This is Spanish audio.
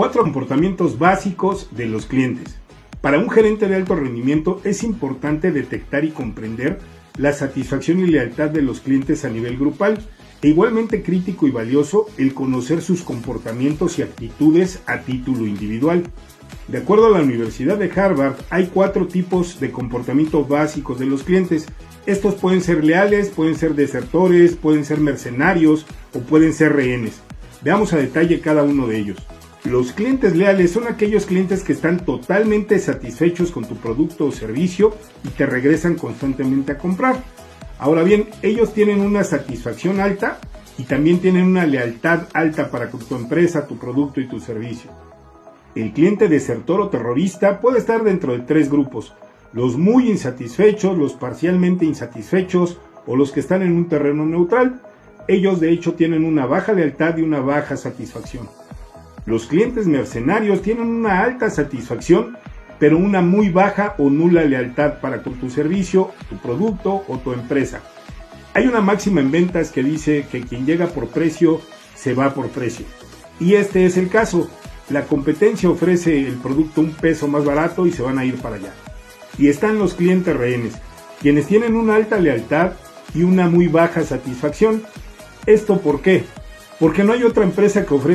Cuatro comportamientos básicos de los clientes. Para un gerente de alto rendimiento es importante detectar y comprender la satisfacción y lealtad de los clientes a nivel grupal e igualmente crítico y valioso el conocer sus comportamientos y actitudes a título individual. De acuerdo a la Universidad de Harvard, hay cuatro tipos de comportamiento básicos de los clientes. Estos pueden ser leales, pueden ser desertores, pueden ser mercenarios o pueden ser rehenes. Veamos a detalle cada uno de ellos. Los clientes leales son aquellos clientes que están totalmente satisfechos con tu producto o servicio y te regresan constantemente a comprar. Ahora bien, ellos tienen una satisfacción alta y también tienen una lealtad alta para tu empresa, tu producto y tu servicio. El cliente desertor o terrorista puede estar dentro de tres grupos, los muy insatisfechos, los parcialmente insatisfechos o los que están en un terreno neutral. Ellos de hecho tienen una baja lealtad y una baja satisfacción. Los clientes mercenarios tienen una alta satisfacción pero una muy baja o nula lealtad para con tu servicio, tu producto o tu empresa. Hay una máxima en ventas que dice que quien llega por precio se va por precio. Y este es el caso. La competencia ofrece el producto un peso más barato y se van a ir para allá. Y están los clientes rehenes, quienes tienen una alta lealtad y una muy baja satisfacción. ¿Esto por qué? Porque no hay otra empresa que ofrezca